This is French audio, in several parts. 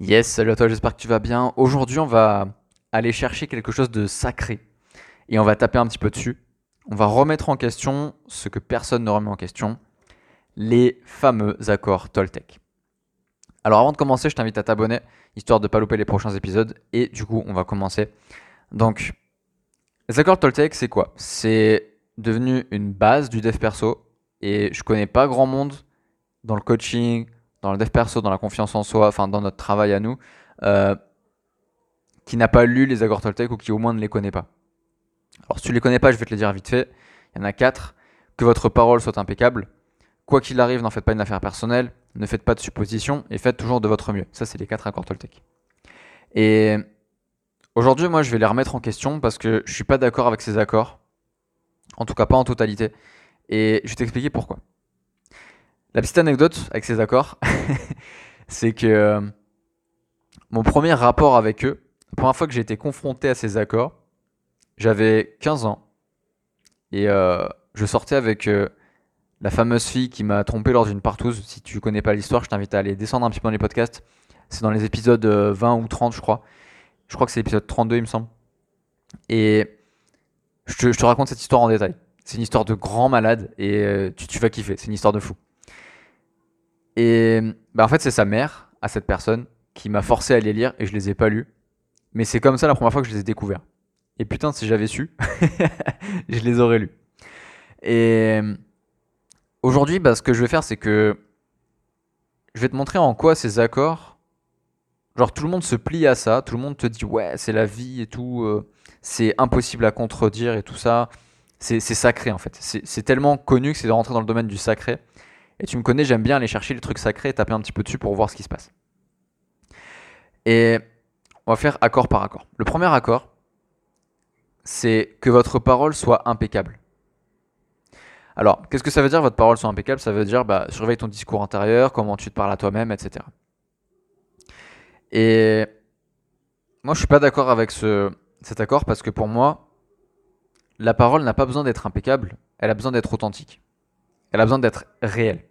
Yes, salut à toi, j'espère que tu vas bien. Aujourd'hui, on va aller chercher quelque chose de sacré et on va taper un petit peu dessus. On va remettre en question ce que personne ne remet en question, les fameux accords Toltec. Alors avant de commencer, je t'invite à t'abonner, histoire de ne pas louper les prochains épisodes. Et du coup, on va commencer. Donc, les accords Toltec, c'est quoi? C'est devenu une base du dev perso. Et je connais pas grand monde dans le coaching, dans le dev perso, dans la confiance en soi, enfin dans notre travail à nous, euh, qui n'a pas lu les accords Toltec ou qui au moins ne les connaît pas. Alors si tu les connais pas, je vais te les dire vite fait. Il y en a quatre. Que votre parole soit impeccable. Quoi qu'il arrive, n'en faites pas une affaire personnelle. Ne faites pas de suppositions et faites toujours de votre mieux. Ça, c'est les quatre accords Toltec. Et aujourd'hui, moi, je vais les remettre en question parce que je suis pas d'accord avec ces accords. En tout cas, pas en totalité. Et je vais t'expliquer pourquoi. La petite anecdote avec ces accords, c'est que euh, mon premier rapport avec eux, la première fois que j'ai été confronté à ces accords, j'avais 15 ans. Et euh, je sortais avec euh, la fameuse fille qui m'a trompé lors d'une partouze. Si tu connais pas l'histoire, je t'invite à aller descendre un petit peu dans les podcasts. C'est dans les épisodes 20 ou 30, je crois. Je crois que c'est l'épisode 32, il me semble. Et je te, raconte cette histoire en détail. C'est une histoire de grand malade et tu, tu vas kiffer. C'est une histoire de fou. Et bah en fait, c'est sa mère à cette personne qui m'a forcé à les lire et je les ai pas lus. Mais c'est comme ça la première fois que je les ai découverts. Et putain, si j'avais su, je les aurais lus. Et aujourd'hui, bah, ce que je vais faire, c'est que je vais te montrer en quoi ces accords, genre tout le monde se plie à ça, tout le monde te dit ouais, c'est la vie et tout, euh, c'est impossible à contredire et tout ça. C'est sacré en fait. C'est tellement connu que c'est de rentrer dans le domaine du sacré. Et tu me connais, j'aime bien aller chercher les trucs sacrés et taper un petit peu dessus pour voir ce qui se passe. Et on va faire accord par accord. Le premier accord, c'est que votre parole soit impeccable. Alors, qu'est-ce que ça veut dire votre parole soit impeccable? Ça veut dire bah, surveille ton discours intérieur, comment tu te parles à toi-même, etc. Et moi, je suis pas d'accord avec ce, cet accord parce que pour moi, la parole n'a pas besoin d'être impeccable, elle a besoin d'être authentique. Elle a besoin d'être réelle.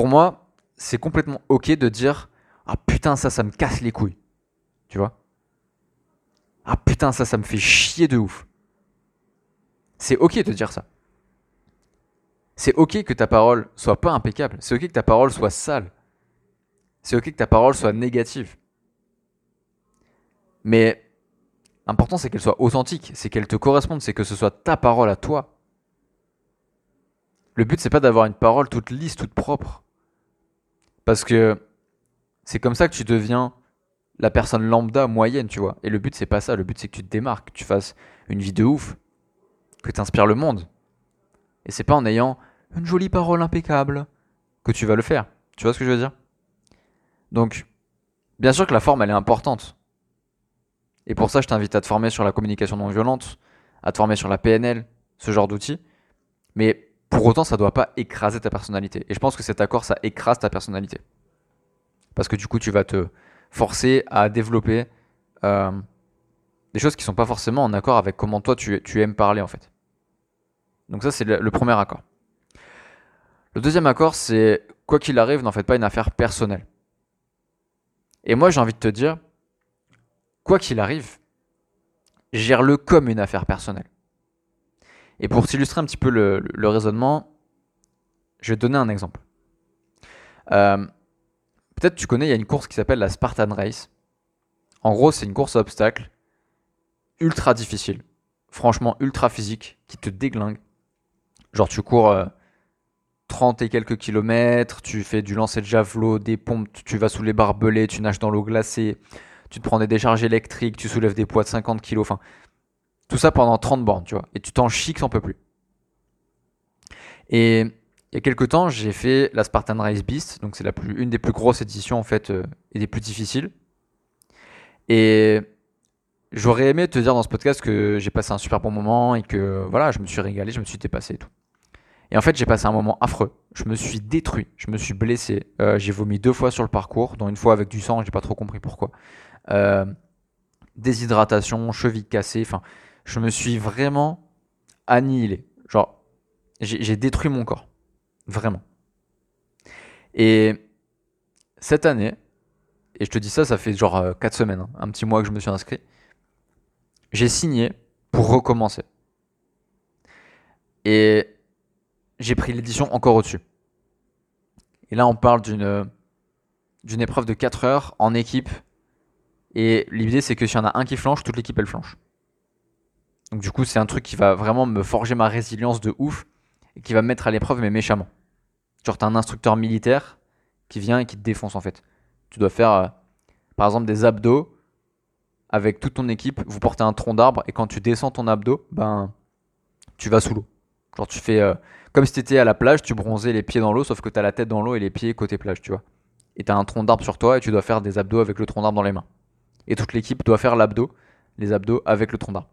Pour moi, c'est complètement ok de dire Ah putain, ça, ça me casse les couilles. Tu vois? Ah putain, ça, ça me fait chier de ouf. C'est ok de dire ça. C'est ok que ta parole soit pas impeccable. C'est ok que ta parole soit sale. C'est ok que ta parole soit négative. Mais l'important, c'est qu'elle soit authentique, c'est qu'elle te corresponde, c'est que ce soit ta parole à toi. Le but, c'est pas d'avoir une parole toute lisse, toute propre. Parce que c'est comme ça que tu deviens la personne lambda moyenne, tu vois. Et le but, c'est pas ça. Le but, c'est que tu te démarques, que tu fasses une vie de ouf, que tu inspires le monde. Et c'est pas en ayant une jolie parole impeccable que tu vas le faire. Tu vois ce que je veux dire? Donc, bien sûr que la forme, elle est importante. Et pour ça, je t'invite à te former sur la communication non violente, à te former sur la PNL, ce genre d'outils. Mais pour autant, ça doit pas écraser ta personnalité. Et je pense que cet accord, ça écrase ta personnalité. Parce que du coup, tu vas te forcer à développer euh, des choses qui sont pas forcément en accord avec comment toi tu, aimes parler en fait. Donc ça, c'est le, premier accord. Le deuxième accord, c'est quoi qu'il arrive, n'en faites pas une affaire personnelle. Et moi, j'ai envie de te dire, quoi qu'il arrive, gère-le comme une affaire personnelle. Et pour t'illustrer un petit peu le, raisonnement, je vais te donner un exemple. Euh, peut-être tu connais, il y a une course qui s'appelle la Spartan Race. En gros, c'est une course à obstacles ultra difficile, franchement ultra physique, qui te déglingue. Genre tu cours 30 euh, et quelques kilomètres, tu fais du lancer de javelot, des pompes, tu vas sous les barbelés, tu nages dans l'eau glacée, tu te prends des décharges électriques, tu soulèves des poids de 50 kg. Enfin, tout ça pendant 30 bornes, tu vois. Et tu t'en chies que t'en peux plus. Et il y a quelques temps, j'ai fait la Spartan Race Beast. Donc c'est une des plus grosses éditions en fait euh, et des plus difficiles. Et j'aurais aimé te dire dans ce podcast que j'ai passé un super bon moment et que voilà, je me suis régalé, je me suis dépassé et tout. Et en fait, j'ai passé un moment affreux. Je me suis détruit, je me suis blessé. Euh, j'ai vomi deux fois sur le parcours, dont une fois avec du sang, j'ai pas trop compris pourquoi. Euh, déshydratation, cheville cassée, enfin, je me suis vraiment annihilé. Genre, j'ai détruit mon corps. Vraiment. Et cette année, et je te dis ça, ça fait genre 4 semaines, hein, un petit mois que je me suis inscrit, j'ai signé pour recommencer. Et j'ai pris l'édition encore au-dessus. Et là, on parle d'une d'une épreuve de 4 heures en équipe. Et l'idée, c'est que s'il y en a un qui flanche, toute l'équipe, elle flanche. Donc du coup, c'est un truc qui va vraiment me forger ma résilience de ouf et qui va me mettre à l'épreuve, mais méchamment. Genre, t'as un instructeur militaire qui vient et qui te défonce en fait. Tu dois faire, euh, par exemple, des abdos avec toute ton équipe. Vous portez un tronc d'arbre et quand tu descends ton abdo, ben, tu vas sous l'eau. Genre, tu fais euh, comme si t'étais à la plage, tu bronzais les pieds dans l'eau, sauf que t'as la tête dans l'eau et les pieds côté plage, tu vois. Et t'as un tronc d'arbre sur toi et tu dois faire des abdos avec le tronc d'arbre dans les mains. Et toute l'équipe doit faire l'abdo, les abdos avec le tronc d'arbre.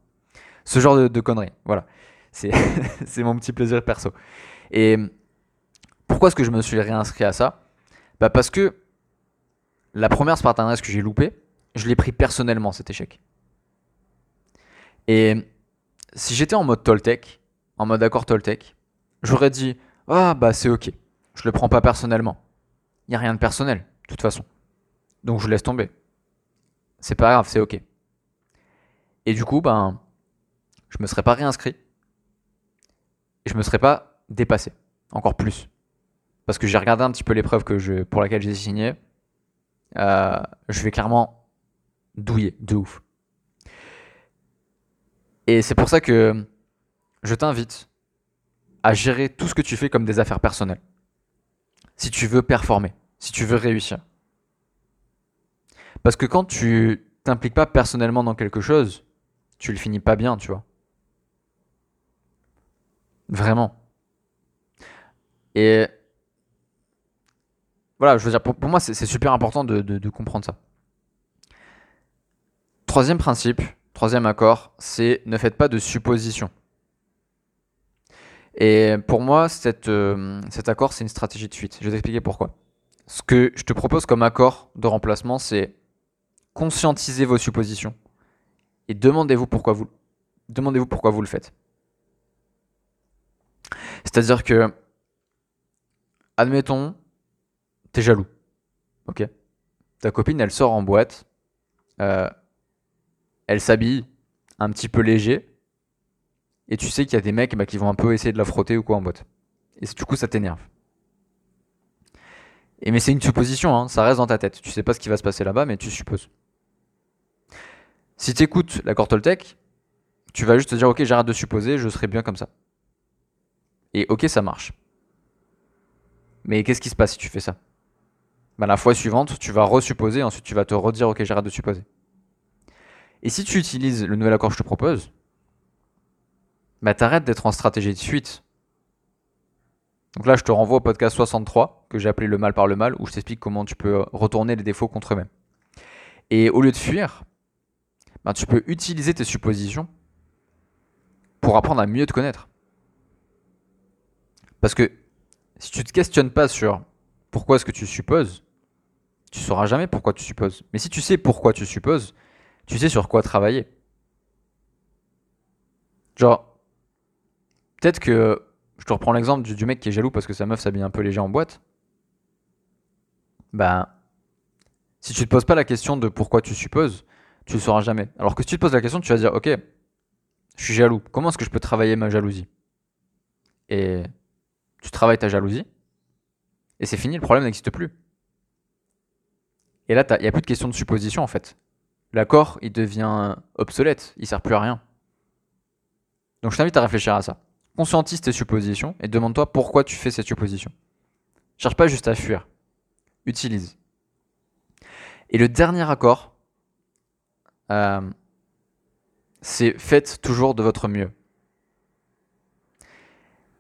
Ce genre de, conneries, voilà. C'est mon petit plaisir perso. Et pourquoi est-ce que je me suis réinscrit à ça? Bah Parce que la première Spartan Race que j'ai loupé, je l'ai pris personnellement cet échec. Et si j'étais en mode Toltec, en mode accord Toltec, j'aurais dit Ah bah c'est ok, je le prends pas personnellement. Il n'y a rien de personnel, de toute façon. Donc je laisse tomber. C'est pas grave, c'est ok. Et du coup, ben, je me serais pas réinscrit. Et je me serais pas dépassé. Encore plus. Parce que j'ai regardé un petit peu l'épreuve que pour laquelle j'ai signé. Euh, je vais clairement douiller de ouf. Et c'est pour ça que je t'invite à gérer tout ce que tu fais comme des affaires personnelles. Si tu veux performer, si tu veux réussir. Parce que quand tu t'impliques pas personnellement dans quelque chose, tu le finis pas bien, tu vois. Vraiment. Et voilà, je veux dire, pour, moi, c'est super important de, comprendre ça. Troisième principe, troisième accord, c'est ne faites pas de suppositions. Et pour moi, euh, cet accord, c'est une stratégie de suite. Je vais t'expliquer pourquoi. Ce que je te propose comme accord de remplacement, c'est conscientiser vos suppositions et demandez-vous pourquoi vous, demandez-vous pourquoi vous le faites. C'est-à-dire que, admettons, t'es jaloux. Ok? Ta copine, elle sort en boîte. Euh, elle s'habille un petit peu léger. Et tu sais qu'il y a des mecs bah, qui vont un peu essayer de la frotter ou quoi en boîte. Et du coup, ça t'énerve. Et mais c'est une supposition, hein, ça reste dans ta tête. Tu sais pas ce qui va se passer là-bas, mais tu supposes. Si tu écoutes la Toltec, tu vas juste te dire ok j'arrête de supposer, je serai bien comme ça. Et ok ça marche. Mais qu'est-ce qui se passe si tu fais ça? Bah, la fois suivante, tu vas resupposer, ensuite tu vas te redire ok j'arrête de supposer. Et si tu utilises le nouvel accord que je te propose, bah t'arrêtes d'être en stratégie de suite. Donc là je te renvoie au podcast 63 que j'ai appelé le mal par le mal où je t'explique comment tu peux retourner les défauts contre eux-mêmes. Et au lieu de fuir, bah, tu peux utiliser tes suppositions pour apprendre à mieux te connaître. Parce que si tu te questionnes pas sur pourquoi est-ce que tu supposes, tu sauras jamais pourquoi tu supposes. Mais si tu sais pourquoi tu supposes, tu sais sur quoi travailler. Genre, peut-être que je te reprends l'exemple du, mec qui est jaloux parce que sa meuf s'habille un peu léger en boîte. Ben, si tu te poses pas la question de pourquoi tu supposes, tu le sauras jamais. Alors que si tu te poses la question, tu vas dire, ok, je suis jaloux. Comment est-ce que je peux travailler ma jalousie? Et tu travailles ta jalousie, et c'est fini, le problème n'existe plus. Et là, il n'y a plus de question de supposition en fait. L'accord, il devient obsolète, il sert plus à rien. Donc je t'invite à réfléchir à ça. Conscientise tes suppositions et demande-toi pourquoi tu fais cette supposition. Cherche pas juste à fuir. Utilise. Et le dernier accord, euh, c'est faites toujours de votre mieux.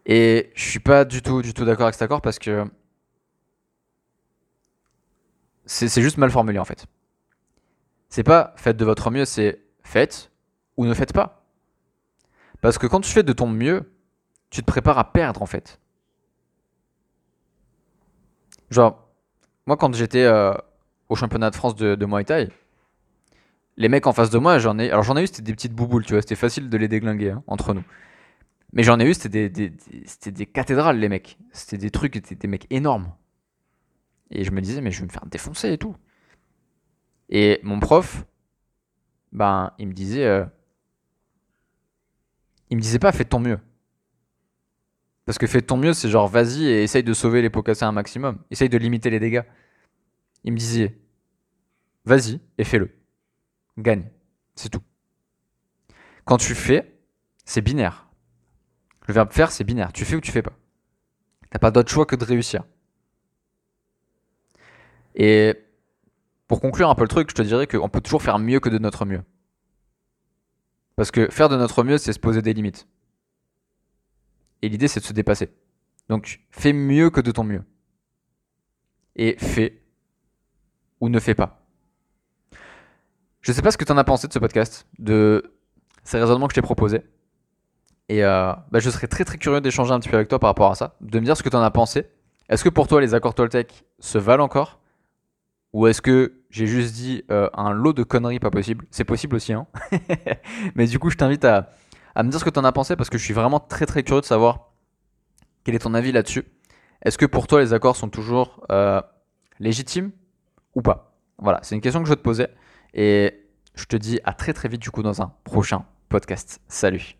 Et je suis pas du tout, du tout d'accord avec cet accord parce que c'est juste mal formulé en fait. C'est pas faites de votre mieux, c'est faites ou ne faites pas. Parce que quand tu fais de ton mieux, tu te prépares à perdre en fait. Genre, moi quand j'étais euh, au championnat de France de, de, Muay Thai, les mecs en face de moi, j'en ai. Alors j'en ai eu, c'était des petites bouboules, tu vois, c'était facile de les déglinguer hein, entre nous. Mais j'en ai eu, c'était des, cathédrales, les mecs. C'était des trucs, c'était des mecs énormes. Et je me disais, mais je vais me faire défoncer et tout. Et mon prof, ben, il me disait, euh, il me disait pas, fais ton mieux. Parce que fais ton mieux, c'est genre, vas-y et essaye de sauver les pots cassés un maximum. Essaye de limiter les dégâts. Il me disait, vas-y et fais-le. Gagne. C'est tout. Quand tu fais, c'est binaire. Le verbe faire, c'est binaire. Tu fais ou tu fais pas. T'as pas d'autre choix que de réussir. Et pour conclure un peu le truc, je te dirais qu'on peut toujours faire mieux que de notre mieux. Parce que faire de notre mieux, c'est se poser des limites. Et l'idée, c'est de se dépasser. Donc, fais mieux que de ton mieux. Et fais ou ne fais pas. Je sais pas ce que tu en as pensé de ce podcast, de ces raisonnements que je t'ai proposés. Et euh, bah, je serais très très curieux d'échanger un petit peu avec toi par rapport à ça, de me dire ce que tu en as pensé. Est-ce que pour toi les accords Toltec se valent encore? Ou est-ce que j'ai juste dit euh, un lot de conneries pas possible? C'est possible aussi, hein Mais du coup, je t'invite à, me dire ce que tu en as pensé parce que je suis vraiment très très curieux de savoir quel est ton avis là-dessus. Est-ce que pour toi les accords sont toujours euh, légitimes ou pas? Voilà, c'est une question que je veux te poser. Et je te dis à très très vite du coup dans un prochain podcast. Salut